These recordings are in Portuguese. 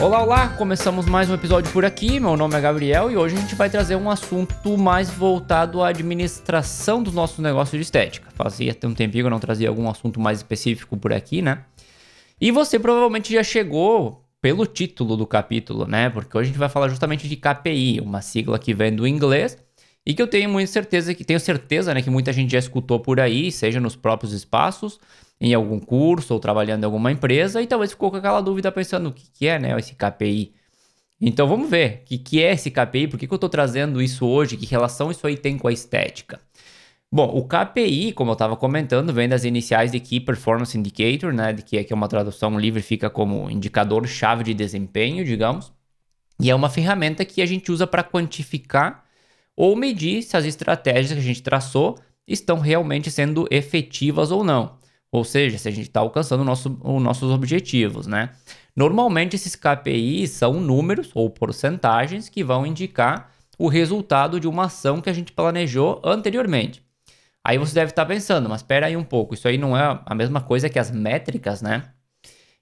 Olá, olá! Começamos mais um episódio por aqui. Meu nome é Gabriel e hoje a gente vai trazer um assunto mais voltado à administração dos nossos negócios de estética. Fazia até um tempinho que eu não trazia algum assunto mais específico por aqui, né? E você provavelmente já chegou pelo título do capítulo, né? Porque hoje a gente vai falar justamente de KPI, uma sigla que vem do inglês e que eu tenho muita certeza que tenho certeza, né, que muita gente já escutou por aí, seja nos próprios espaços em algum curso ou trabalhando em alguma empresa e talvez ficou com aquela dúvida pensando o que, que é né, esse KPI. Então vamos ver o que, que é esse KPI, por que, que eu estou trazendo isso hoje, que relação isso aí tem com a estética. Bom, o KPI, como eu estava comentando, vem das iniciais de Key Performance Indicator, né, que é, que é uma tradução livre, fica como indicador-chave de desempenho, digamos. E é uma ferramenta que a gente usa para quantificar ou medir se as estratégias que a gente traçou estão realmente sendo efetivas ou não. Ou seja, se a gente está alcançando nosso, os nossos objetivos, né? Normalmente esses KPIs são números ou porcentagens que vão indicar o resultado de uma ação que a gente planejou anteriormente. Aí você deve estar tá pensando, mas espera aí um pouco, isso aí não é a mesma coisa que as métricas, né?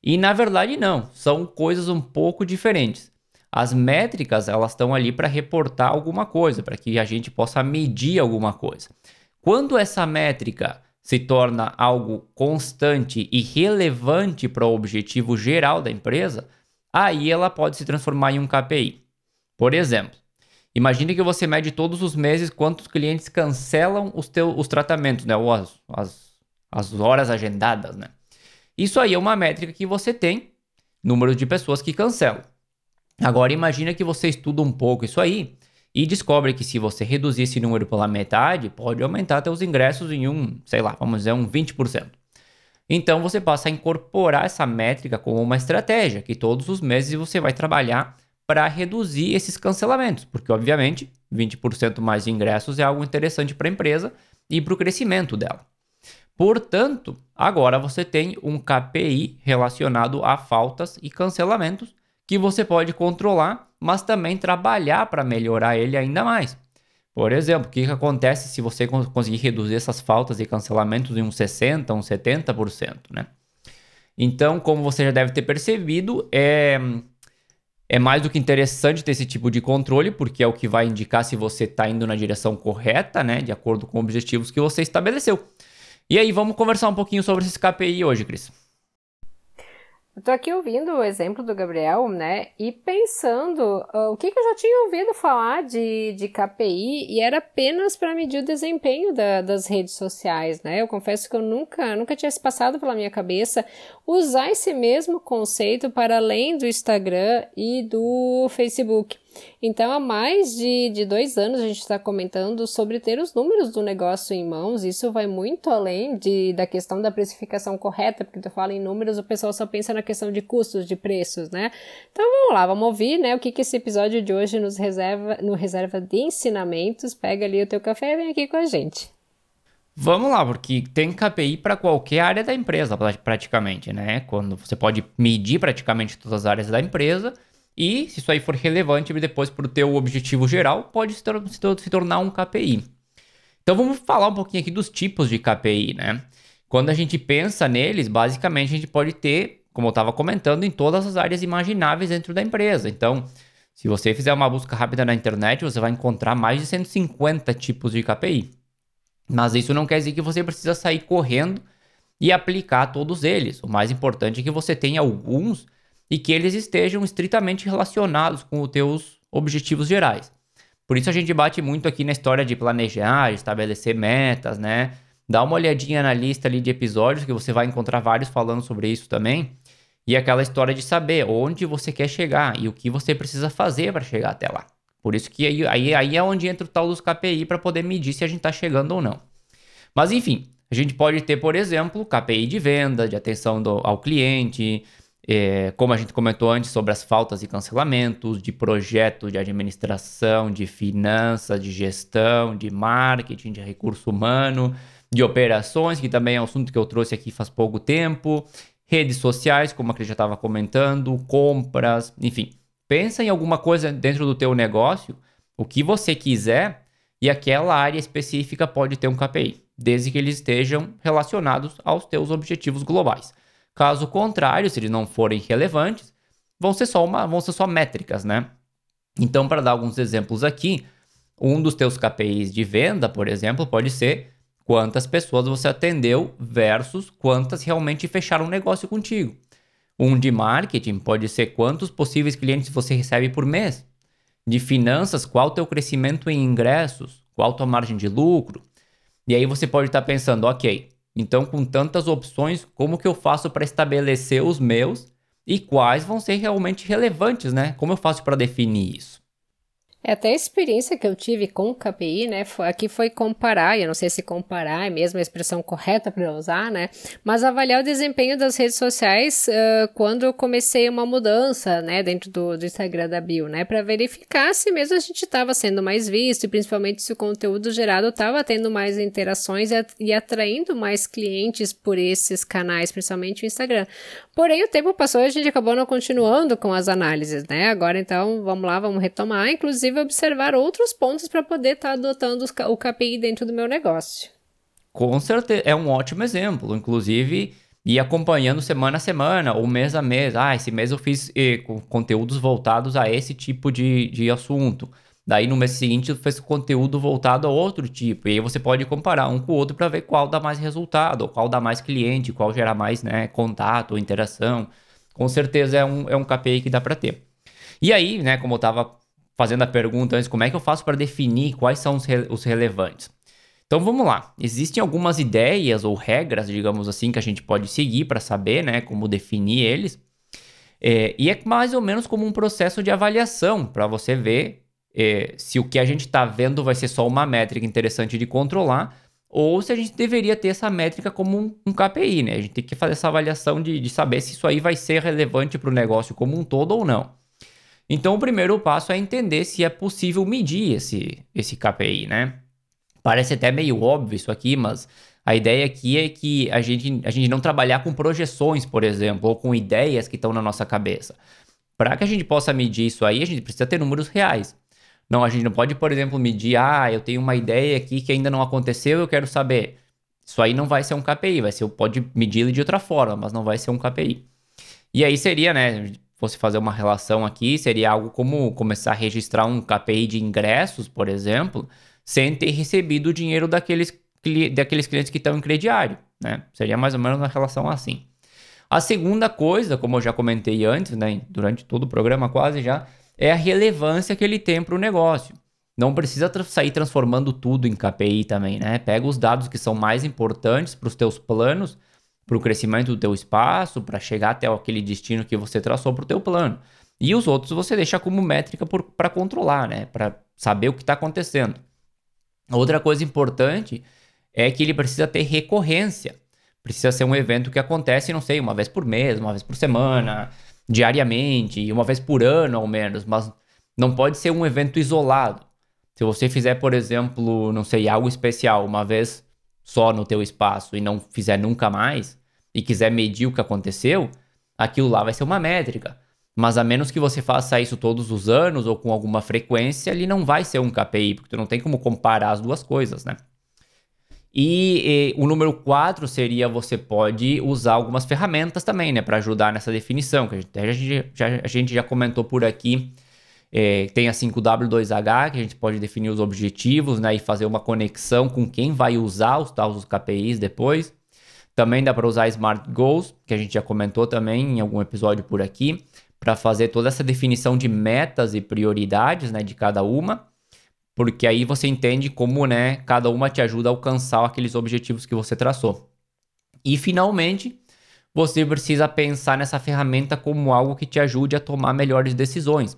E na verdade não, são coisas um pouco diferentes. As métricas, elas estão ali para reportar alguma coisa, para que a gente possa medir alguma coisa. Quando essa métrica se torna algo constante e relevante para o objetivo geral da empresa, aí ela pode se transformar em um KPI. Por exemplo, imagine que você mede todos os meses quantos clientes cancelam os, teus, os tratamentos, né? ou as, as, as horas agendadas. Né? Isso aí é uma métrica que você tem, número de pessoas que cancelam. Agora imagine que você estuda um pouco isso aí e descobre que se você reduzir esse número pela metade, pode aumentar seus ingressos em um, sei lá, vamos dizer, um 20%. Então você passa a incorporar essa métrica como uma estratégia, que todos os meses você vai trabalhar para reduzir esses cancelamentos, porque obviamente 20% mais de ingressos é algo interessante para a empresa e para o crescimento dela. Portanto, agora você tem um KPI relacionado a faltas e cancelamentos que você pode controlar mas também trabalhar para melhorar ele ainda mais. Por exemplo, o que, que acontece se você conseguir reduzir essas faltas e cancelamentos em uns 60%, uns 70%, né? Então, como você já deve ter percebido, é, é mais do que interessante ter esse tipo de controle, porque é o que vai indicar se você está indo na direção correta, né? De acordo com os objetivos que você estabeleceu. E aí, vamos conversar um pouquinho sobre esse KPI hoje, Cris. Tô aqui ouvindo o exemplo do Gabriel, né? E pensando uh, o que, que, eu já tinha ouvido falar de, de KPI e era apenas para medir o desempenho da, das redes sociais, né? Eu confesso que eu nunca, nunca tinha se passado pela minha cabeça usar esse mesmo conceito para além do Instagram e do Facebook. Então, há mais de, de dois anos a gente está comentando sobre ter os números do negócio em mãos. Isso vai muito além de, da questão da precificação correta, porque tu fala em números, o pessoal só pensa na questão de custos, de preços, né? Então, vamos lá, vamos ouvir, né? O que, que esse episódio de hoje nos reserva, no reserva de ensinamentos. Pega ali o teu café e vem aqui com a gente. Vamos lá, porque tem KPI para qualquer área da empresa, praticamente, né? Quando você pode medir praticamente todas as áreas da empresa e, se isso aí for relevante depois para o teu objetivo geral, pode se, tor se tornar um KPI. Então vamos falar um pouquinho aqui dos tipos de KPI, né? Quando a gente pensa neles, basicamente a gente pode ter, como eu estava comentando, em todas as áreas imagináveis dentro da empresa. Então, se você fizer uma busca rápida na internet, você vai encontrar mais de 150 tipos de KPI. Mas isso não quer dizer que você precisa sair correndo e aplicar todos eles. O mais importante é que você tenha alguns e que eles estejam estritamente relacionados com os teus objetivos gerais. Por isso a gente bate muito aqui na história de planejar, estabelecer metas, né? Dá uma olhadinha na lista ali de episódios que você vai encontrar vários falando sobre isso também. E aquela história de saber onde você quer chegar e o que você precisa fazer para chegar até lá. Por isso que aí, aí, aí é onde entra o tal dos KPI para poder medir se a gente está chegando ou não. Mas enfim, a gente pode ter, por exemplo, KPI de venda, de atenção do, ao cliente, é, como a gente comentou antes sobre as faltas e cancelamentos, de projeto, de administração, de finanças, de gestão, de marketing, de recurso humano, de operações, que também é um assunto que eu trouxe aqui faz pouco tempo, redes sociais, como a Cris já estava comentando, compras, enfim. Pensa em alguma coisa dentro do teu negócio, o que você quiser, e aquela área específica pode ter um KPI, desde que eles estejam relacionados aos teus objetivos globais. Caso contrário, se eles não forem relevantes, vão ser só uma, vão ser só métricas, né? Então, para dar alguns exemplos aqui, um dos teus KPIs de venda, por exemplo, pode ser quantas pessoas você atendeu versus quantas realmente fecharam um negócio contigo. Um de marketing pode ser quantos possíveis clientes você recebe por mês. De finanças, qual o teu crescimento em ingressos, qual a tua margem de lucro. E aí você pode estar pensando, ok, então com tantas opções, como que eu faço para estabelecer os meus e quais vão ser realmente relevantes, né? Como eu faço para definir isso? É até a experiência que eu tive com o KPI, né? Foi, aqui foi comparar, eu não sei se comparar é mesmo a expressão correta para usar, né? Mas avaliar o desempenho das redes sociais uh, quando eu comecei uma mudança, né? Dentro do, do Instagram da Bio, né? Para verificar se mesmo a gente estava sendo mais visto e principalmente se o conteúdo gerado estava tendo mais interações e, e atraindo mais clientes por esses canais, principalmente o Instagram. Porém, o tempo passou e a gente acabou não continuando com as análises, né? Agora, então, vamos lá, vamos retomar. Inclusive, inclusive observar outros pontos para poder estar tá adotando o KPI dentro do meu negócio. Com certeza, é um ótimo exemplo. Inclusive, ir acompanhando semana a semana ou mês a mês. Ah, esse mês eu fiz eh, conteúdos voltados a esse tipo de, de assunto. Daí no mês seguinte fiz conteúdo voltado a outro tipo. E aí você pode comparar um com o outro para ver qual dá mais resultado, qual dá mais cliente, qual gera mais né, contato interação. Com certeza é um, é um KPI que dá para ter. E aí, né, como eu estava fazendo a pergunta antes, como é que eu faço para definir quais são os, re os relevantes? Então vamos lá. Existem algumas ideias ou regras, digamos assim, que a gente pode seguir para saber, né, como definir eles. É, e é mais ou menos como um processo de avaliação para você ver é, se o que a gente está vendo vai ser só uma métrica interessante de controlar ou se a gente deveria ter essa métrica como um, um KPI, né? A gente tem que fazer essa avaliação de, de saber se isso aí vai ser relevante para o negócio como um todo ou não. Então, o primeiro passo é entender se é possível medir esse, esse KPI, né? Parece até meio óbvio isso aqui, mas a ideia aqui é que a gente, a gente não trabalhar com projeções, por exemplo, ou com ideias que estão na nossa cabeça. Para que a gente possa medir isso aí, a gente precisa ter números reais. Não, a gente não pode, por exemplo, medir, ah, eu tenho uma ideia aqui que ainda não aconteceu, eu quero saber. Isso aí não vai ser um KPI, vai ser, pode medir de outra forma, mas não vai ser um KPI. E aí seria, né, fosse fazer uma relação aqui, seria algo como começar a registrar um KPI de ingressos, por exemplo, sem ter recebido o dinheiro daqueles, daqueles clientes que estão em crediário, né? Seria mais ou menos uma relação assim. A segunda coisa, como eu já comentei antes, né, durante todo o programa quase já, é a relevância que ele tem para o negócio. Não precisa tra sair transformando tudo em KPI também, né? Pega os dados que são mais importantes para os teus planos para o crescimento do teu espaço, para chegar até aquele destino que você traçou para o teu plano. E os outros você deixa como métrica para controlar, né? Para saber o que está acontecendo. Outra coisa importante é que ele precisa ter recorrência. Precisa ser um evento que acontece, não sei, uma vez por mês, uma vez por semana, diariamente, uma vez por ano ao menos, mas não pode ser um evento isolado. Se você fizer, por exemplo, não sei, algo especial uma vez só no teu espaço e não fizer nunca mais e quiser medir o que aconteceu, aquilo lá vai ser uma métrica. Mas a menos que você faça isso todos os anos ou com alguma frequência, ele não vai ser um KPI, porque tu não tem como comparar as duas coisas, né? E, e o número 4 seria você pode usar algumas ferramentas também, né, para ajudar nessa definição, que a gente, a gente, já, a gente já comentou por aqui é, tem a 5W2H, que a gente pode definir os objetivos né, e fazer uma conexão com quem vai usar os tais KPIs depois. Também dá para usar Smart Goals, que a gente já comentou também em algum episódio por aqui, para fazer toda essa definição de metas e prioridades né, de cada uma, porque aí você entende como né, cada uma te ajuda a alcançar aqueles objetivos que você traçou. E finalmente, você precisa pensar nessa ferramenta como algo que te ajude a tomar melhores decisões.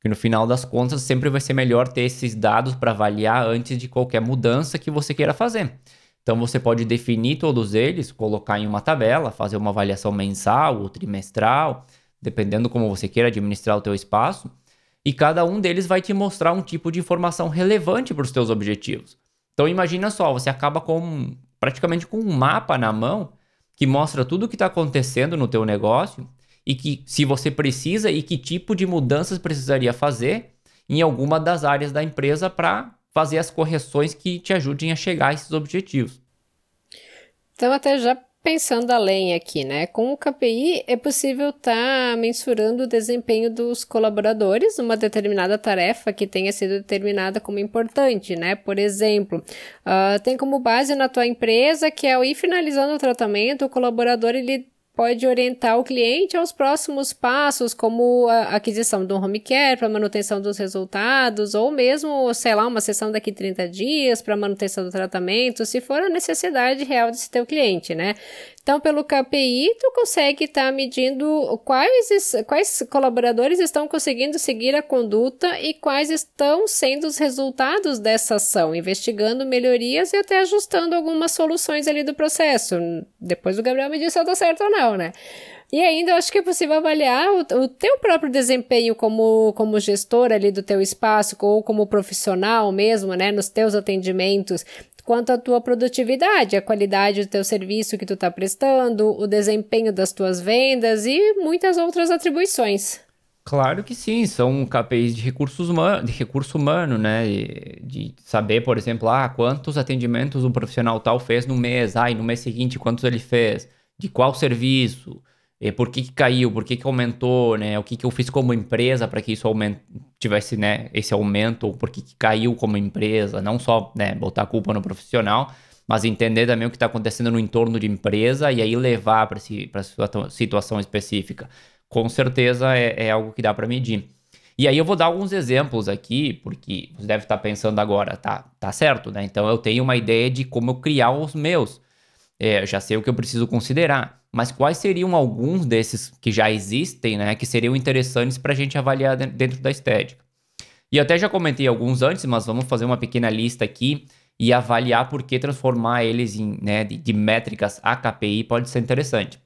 Porque no final das contas sempre vai ser melhor ter esses dados para avaliar antes de qualquer mudança que você queira fazer. Então você pode definir todos eles, colocar em uma tabela, fazer uma avaliação mensal ou trimestral, dependendo como você queira administrar o teu espaço, e cada um deles vai te mostrar um tipo de informação relevante para os teus objetivos. Então imagina só, você acaba com praticamente com um mapa na mão que mostra tudo o que está acontecendo no teu negócio e que se você precisa e que tipo de mudanças precisaria fazer em alguma das áreas da empresa para fazer as correções que te ajudem a chegar a esses objetivos. Então, até já pensando além aqui, né? Com o KPI é possível estar tá mensurando o desempenho dos colaboradores numa determinada tarefa que tenha sido determinada como importante, né? Por exemplo, uh, tem como base na tua empresa que ao ir finalizando o tratamento, o colaborador ele pode orientar o cliente aos próximos passos, como a aquisição de um home care para manutenção dos resultados, ou mesmo, sei lá, uma sessão daqui 30 dias para manutenção do tratamento, se for a necessidade real desse teu cliente, né? Então, pelo KPI, tu consegue estar tá medindo quais, quais colaboradores estão conseguindo seguir a conduta e quais estão sendo os resultados dessa ação, investigando melhorias e até ajustando algumas soluções ali do processo. Depois o Gabriel me disse se eu tô certo ou não, né? E ainda eu acho que é possível avaliar o, o, teu próprio desempenho como, como gestor ali do teu espaço ou como profissional mesmo, né, nos teus atendimentos quanto à tua produtividade, a qualidade do teu serviço que tu está prestando, o desempenho das tuas vendas e muitas outras atribuições. Claro que sim, são KPIs de recursos de recurso humano, né? De saber, por exemplo, ah, quantos atendimentos um profissional tal fez no mês, ah, e no mês seguinte quantos ele fez, de qual serviço, e por que, que caiu, por que, que aumentou, né? O que, que eu fiz como empresa para que isso tivesse né, esse aumento, ou por que, que caiu como empresa, não só né, botar a culpa no profissional, mas entender também o que está acontecendo no entorno de empresa e aí levar para a situação específica. Com certeza é, é algo que dá para medir. E aí eu vou dar alguns exemplos aqui, porque você deve estar tá pensando agora, tá, tá certo, né? Então eu tenho uma ideia de como eu criar os meus. É, já sei o que eu preciso considerar mas quais seriam alguns desses que já existem, né, que seriam interessantes para a gente avaliar dentro da estética? E até já comentei alguns antes, mas vamos fazer uma pequena lista aqui e avaliar por que transformar eles em né, de, de métricas a KPI pode ser interessante.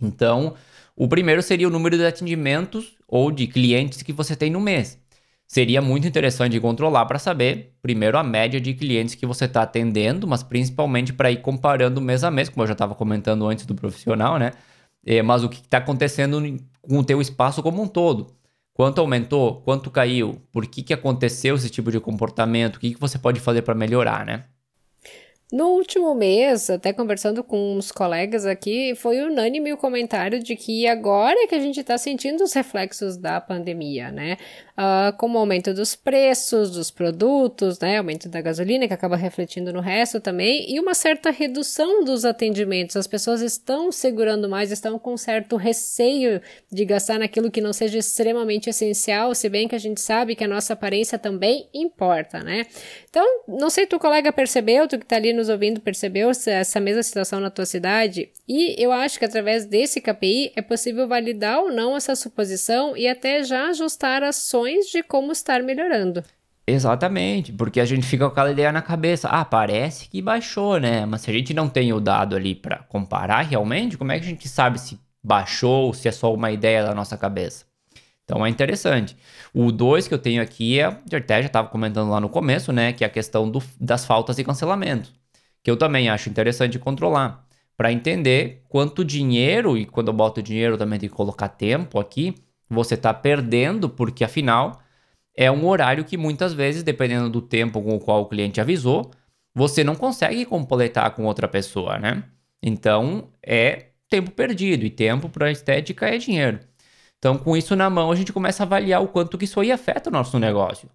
Então, o primeiro seria o número de atendimentos ou de clientes que você tem no mês seria muito interessante controlar para saber, primeiro, a média de clientes que você está atendendo, mas principalmente para ir comparando mês a mês, como eu já estava comentando antes do profissional, né? É, mas o que está acontecendo com o teu espaço como um todo. Quanto aumentou? Quanto caiu? Por que, que aconteceu esse tipo de comportamento? O que, que você pode fazer para melhorar, né? No último mês, até conversando com uns colegas aqui, foi unânime o comentário de que agora é que a gente está sentindo os reflexos da pandemia, né? Uh, o aumento dos preços dos produtos, né? Aumento da gasolina, que acaba refletindo no resto também, e uma certa redução dos atendimentos. As pessoas estão segurando mais, estão com certo receio de gastar naquilo que não seja extremamente essencial, se bem que a gente sabe que a nossa aparência também importa, né? Então, não sei, tu colega percebeu, tu que tá ali nos ouvindo percebeu essa mesma situação na tua cidade? E eu acho que através desse KPI é possível validar ou não essa suposição e até já ajustar ações de como estar melhorando. Exatamente, porque a gente fica com aquela ideia na cabeça. Ah, parece que baixou, né? Mas se a gente não tem o dado ali para comparar realmente, como é que a gente sabe se baixou ou se é só uma ideia da nossa cabeça? Então é interessante. O 2 que eu tenho aqui é, até já estava comentando lá no começo, né? Que é a questão do, das faltas e cancelamentos que eu também acho interessante controlar, para entender quanto dinheiro, e quando eu boto dinheiro também tem que colocar tempo aqui, você está perdendo, porque afinal é um horário que muitas vezes, dependendo do tempo com o qual o cliente avisou, você não consegue completar com outra pessoa, né? Então é tempo perdido, e tempo para estética é dinheiro. Então, com isso na mão, a gente começa a avaliar o quanto que isso aí afeta o nosso negócio.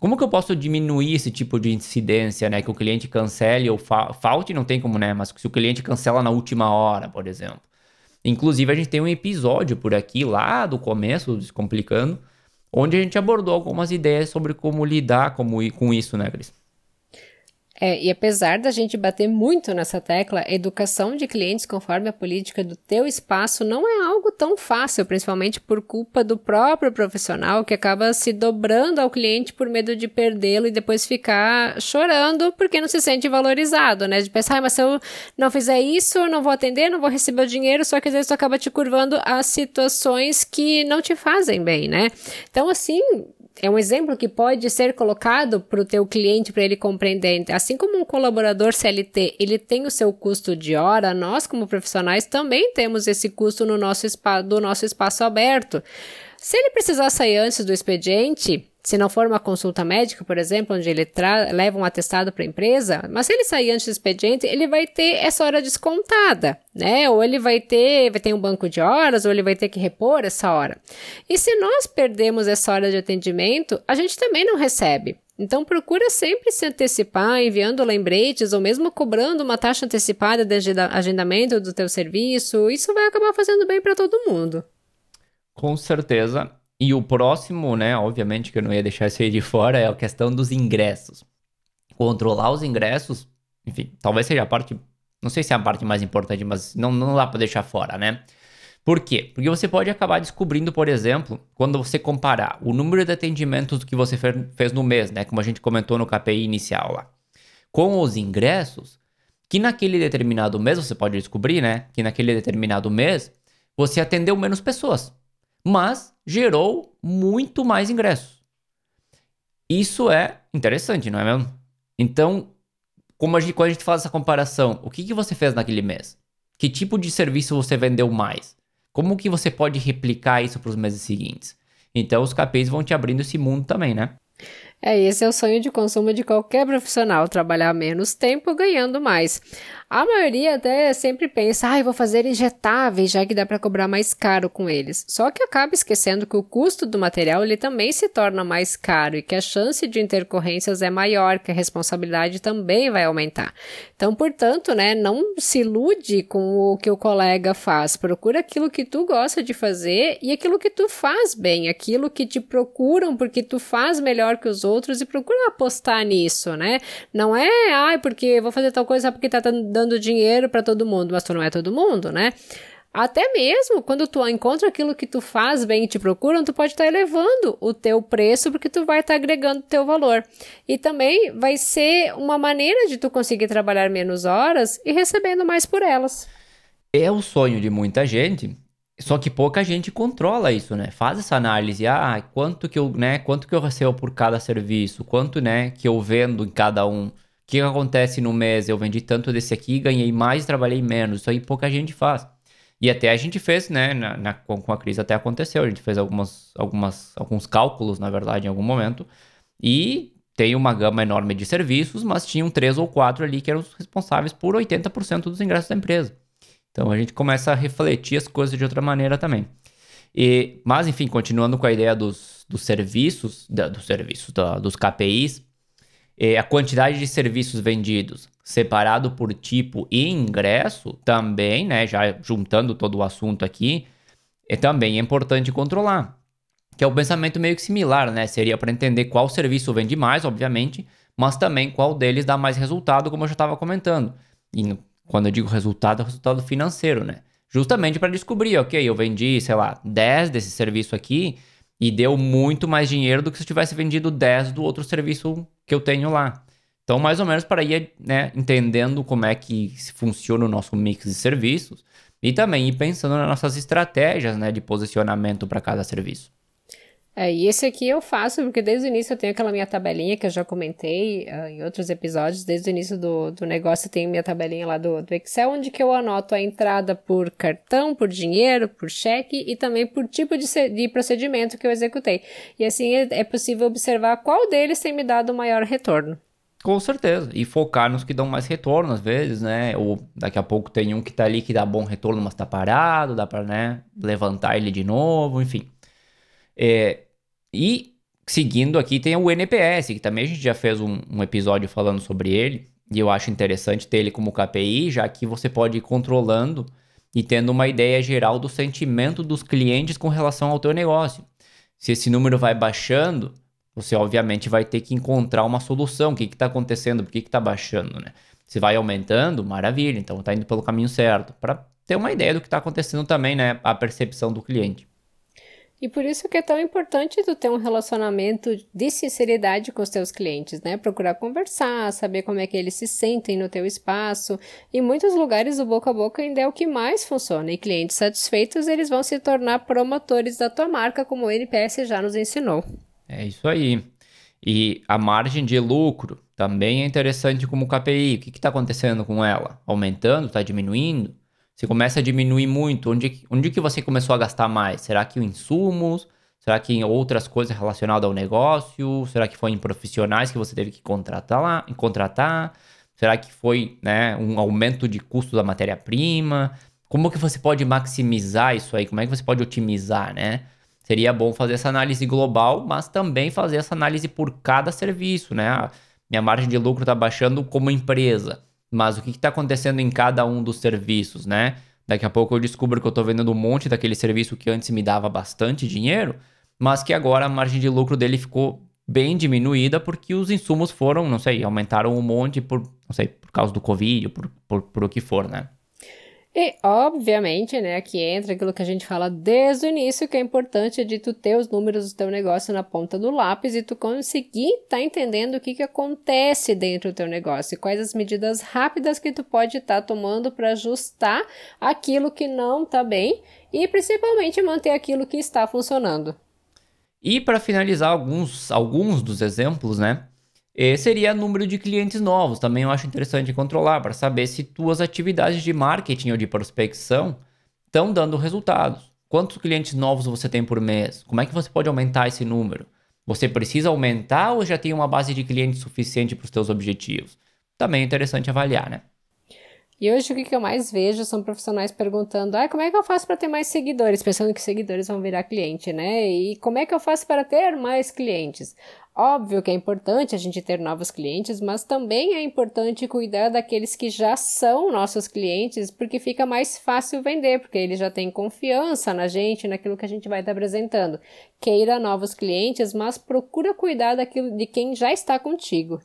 Como que eu posso diminuir esse tipo de incidência, né? Que o cliente cancele ou fa falte, não tem como, né? Mas se o cliente cancela na última hora, por exemplo. Inclusive, a gente tem um episódio por aqui, lá do começo, Descomplicando, onde a gente abordou algumas ideias sobre como lidar com isso, né, Cris? É, e apesar da gente bater muito nessa tecla, educação de clientes conforme a política do teu espaço não é algo tão fácil, principalmente por culpa do próprio profissional que acaba se dobrando ao cliente por medo de perdê-lo e depois ficar chorando porque não se sente valorizado, né? De pensar, ah, mas se eu não fizer isso, não vou atender, não vou receber o dinheiro, só que às vezes tu acaba te curvando a situações que não te fazem bem, né? Então, assim, é um exemplo que pode ser colocado para o teu cliente para ele compreender. Assim como um colaborador CLT ele tem o seu custo de hora, nós como profissionais também temos esse custo no nosso do nosso espaço aberto. Se ele precisar sair antes do expediente, Se não for uma consulta médica, por exemplo, onde ele leva um atestado para a empresa, mas se ele sair antes do expediente, ele vai ter essa hora descontada, né? Ou ele vai ter, vai ter um banco de horas, ou ele vai ter que repor essa hora. E se nós perdemos essa hora de atendimento, a gente também não recebe. Então procura sempre se antecipar, enviando lembretes ou mesmo cobrando uma taxa antecipada de agendamento do teu serviço. Isso vai acabar fazendo bem para todo mundo. Com certeza. E o próximo, né, obviamente que eu não ia deixar isso aí de fora, é a questão dos ingressos. Controlar os ingressos, enfim, talvez seja a parte, não sei se é a parte mais importante, mas não, não dá para deixar fora, né? Por quê? Porque você pode acabar descobrindo, por exemplo, quando você comparar o número de atendimentos que você fez no mês, né, como a gente comentou no KPI inicial lá, com os ingressos, que naquele determinado mês você pode descobrir, né, que naquele determinado mês você atendeu menos pessoas, mas gerou muito mais ingressos. Isso é interessante, não é mesmo? Então, como a gente, quando a gente faz essa comparação, o que, que você fez naquele mês? Que tipo de serviço você vendeu mais? Como que você pode replicar isso para os meses seguintes? Então os KPIs vão te abrindo esse mundo também, né? É, esse é o sonho de consumo de qualquer profissional, trabalhar menos tempo ganhando mais. A maioria até sempre pensa, ah, vou fazer injetáveis, já que dá para cobrar mais caro com eles. Só que acaba esquecendo que o custo do material ele também se torna mais caro e que a chance de intercorrências é maior, que a responsabilidade também vai aumentar. Então, portanto, né, não se ilude com o que o colega faz. Procura aquilo que tu gosta de fazer e aquilo que tu faz bem, aquilo que te procuram porque tu faz melhor que os outros e procura apostar nisso, né? Não é, ai, ah, porque vou fazer tal coisa porque tá dando dando dinheiro para todo mundo, mas tu não é todo mundo, né? Até mesmo quando tu encontra aquilo que tu faz bem e te procuram, tu pode estar tá elevando o teu preço porque tu vai estar tá agregando teu valor. E também vai ser uma maneira de tu conseguir trabalhar menos horas e recebendo mais por elas. É o sonho de muita gente, só que pouca gente controla isso, né? Faz essa análise, ah, quanto que eu, né, quanto que eu recebo por cada serviço, quanto, né, que eu vendo em cada um que acontece no mês? Eu vendi tanto desse aqui, ganhei mais, trabalhei menos. Isso aí pouca gente faz. E até a gente fez, né, na, na, com a crise até aconteceu, a gente fez algumas, algumas, alguns cálculos, na verdade, em algum momento, e tem uma gama enorme de serviços, mas tinham três ou quatro ali que eram os responsáveis por 80% dos ingressos da empresa. Então a gente começa a refletir as coisas de outra maneira também. E, mas, enfim, continuando com a ideia dos, dos serviços, da, dos serviços, da, dos KPIs, a quantidade de serviços vendidos separado por tipo e ingresso também, né, já juntando todo o assunto aqui, é também é importante controlar. Que é o um pensamento meio que similar, né? Seria para entender qual serviço vende mais, obviamente, mas também qual deles dá mais resultado, como eu já estava comentando. E quando eu digo resultado, é resultado financeiro, né? Justamente para descobrir, ok, eu vendi, sei lá, 10 desse serviço aqui, e deu muito mais dinheiro do que se eu tivesse vendido 10 do outro serviço que eu tenho lá. Então, mais ou menos para ir né, entendendo como é que funciona o nosso mix de serviços e também ir pensando nas nossas estratégias né, de posicionamento para cada serviço. É, e esse aqui eu faço porque desde o início eu tenho aquela minha tabelinha que eu já comentei uh, em outros episódios. Desde o início do, do negócio eu tenho minha tabelinha lá do, do Excel, onde que eu anoto a entrada por cartão, por dinheiro, por cheque e também por tipo de, de procedimento que eu executei. E assim é, é possível observar qual deles tem me dado o maior retorno. Com certeza. E focar nos que dão mais retorno, às vezes, né? Ou daqui a pouco tem um que tá ali que dá bom retorno, mas tá parado, dá pra, né, levantar ele de novo, enfim. É, e seguindo aqui tem o NPS, que também a gente já fez um, um episódio falando sobre ele. E eu acho interessante ter ele como KPI, já que você pode ir controlando e tendo uma ideia geral do sentimento dos clientes com relação ao teu negócio. Se esse número vai baixando, você obviamente vai ter que encontrar uma solução. O que está acontecendo? Por que está baixando? Né? Se vai aumentando, maravilha. Então está indo pelo caminho certo. Para ter uma ideia do que está acontecendo também, né? A percepção do cliente. E por isso que é tão importante tu ter um relacionamento de sinceridade com os teus clientes, né? Procurar conversar, saber como é que eles se sentem no teu espaço. Em muitos lugares o boca a boca ainda é o que mais funciona. E clientes satisfeitos, eles vão se tornar promotores da tua marca, como o NPS já nos ensinou. É isso aí. E a margem de lucro também é interessante como KPI. O que está acontecendo com ela? Aumentando? Está diminuindo? Se começa a diminuir muito, onde, onde que você começou a gastar mais? Será que o insumos? Será que em outras coisas relacionadas ao negócio? Será que foi em profissionais que você teve que contratar lá, contratar? Será que foi né, um aumento de custo da matéria-prima? Como que você pode maximizar isso aí? Como é que você pode otimizar, né? Seria bom fazer essa análise global, mas também fazer essa análise por cada serviço, né? Minha margem de lucro está baixando como empresa, mas o que está acontecendo em cada um dos serviços, né? Daqui a pouco eu descubro que eu estou vendendo um monte daquele serviço que antes me dava bastante dinheiro, mas que agora a margem de lucro dele ficou bem diminuída porque os insumos foram, não sei, aumentaram um monte por, não sei, por causa do Covid, por, por, por o que for, né? E, obviamente, né, aqui entra aquilo que a gente fala desde o início, que é importante de tu ter os números do teu negócio na ponta do lápis e tu conseguir tá entendendo o que, que acontece dentro do teu negócio e quais as medidas rápidas que tu pode estar tá tomando para ajustar aquilo que não está bem e principalmente manter aquilo que está funcionando. E para finalizar alguns, alguns dos exemplos, né? E seria número de clientes novos. Também eu acho interessante controlar para saber se tuas atividades de marketing ou de prospecção estão dando resultados. Quantos clientes novos você tem por mês? Como é que você pode aumentar esse número? Você precisa aumentar ou já tem uma base de clientes suficiente para os seus objetivos? Também é interessante avaliar, né? E hoje o que eu mais vejo são profissionais perguntando: ah, como é que eu faço para ter mais seguidores? Pensando que seguidores vão virar cliente, né? E como é que eu faço para ter mais clientes? Óbvio que é importante a gente ter novos clientes, mas também é importante cuidar daqueles que já são nossos clientes, porque fica mais fácil vender, porque eles já têm confiança na gente, naquilo que a gente vai estar apresentando. Queira novos clientes, mas procura cuidar daquilo de quem já está contigo.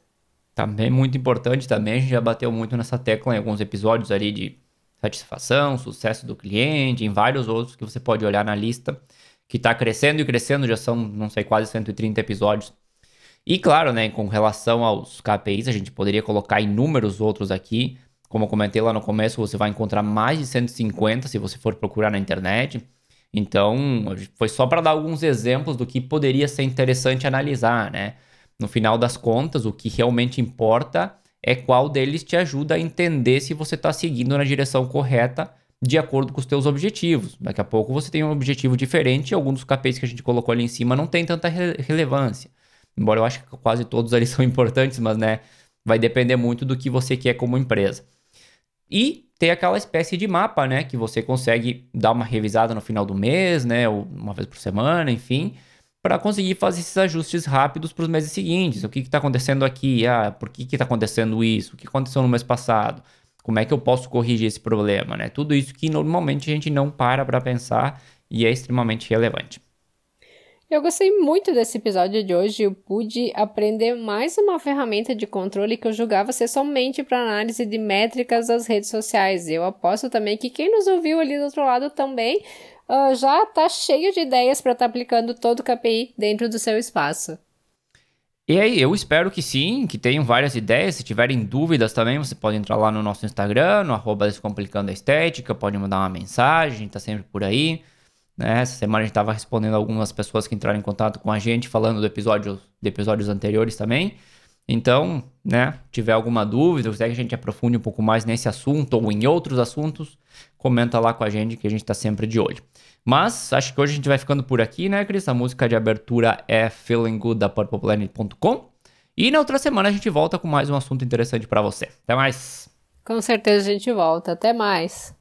Também muito importante também, a gente já bateu muito nessa tecla em alguns episódios ali de satisfação, sucesso do cliente, em vários outros que você pode olhar na lista, que está crescendo e crescendo, já são, não sei, quase 130 episódios e claro, né, com relação aos KPIs, a gente poderia colocar inúmeros outros aqui. Como eu comentei lá no começo, você vai encontrar mais de 150 se você for procurar na internet. Então, foi só para dar alguns exemplos do que poderia ser interessante analisar, né? No final das contas, o que realmente importa é qual deles te ajuda a entender se você está seguindo na direção correta de acordo com os teus objetivos. Daqui a pouco você tem um objetivo diferente e alguns dos KPIs que a gente colocou ali em cima não tem tanta re relevância. Embora eu acho que quase todos ali são importantes, mas né, vai depender muito do que você quer como empresa. E tem aquela espécie de mapa, né, que você consegue dar uma revisada no final do mês, né, ou uma vez por semana, enfim, para conseguir fazer esses ajustes rápidos para os meses seguintes. O que está acontecendo aqui? Ah, por que está acontecendo isso? O que aconteceu no mês passado? Como é que eu posso corrigir esse problema, né? Tudo isso que normalmente a gente não para para pensar e é extremamente relevante. Eu gostei muito desse episódio de hoje. Eu pude aprender mais uma ferramenta de controle que eu julgava ser somente para análise de métricas das redes sociais. Eu aposto também que quem nos ouviu ali do outro lado também uh, já está cheio de ideias para estar tá aplicando todo o KPI dentro do seu espaço. E aí, eu espero que sim, que tenham várias ideias. Se tiverem dúvidas também, você pode entrar lá no nosso Instagram, no arroba Descomplicando a Estética, pode mandar uma mensagem, tá sempre por aí. Né? Essa semana a gente estava respondendo algumas pessoas que entraram em contato com a gente, falando do episódio, de episódios anteriores também. Então, né, tiver alguma dúvida, quiser que a gente aprofunde um pouco mais nesse assunto ou em outros assuntos, comenta lá com a gente que a gente está sempre de olho. Mas acho que hoje a gente vai ficando por aqui, né, Cris? A música de abertura é Feeling Good da PurplePlanet.com. E na outra semana a gente volta com mais um assunto interessante para você. Até mais! Com certeza a gente volta. Até mais!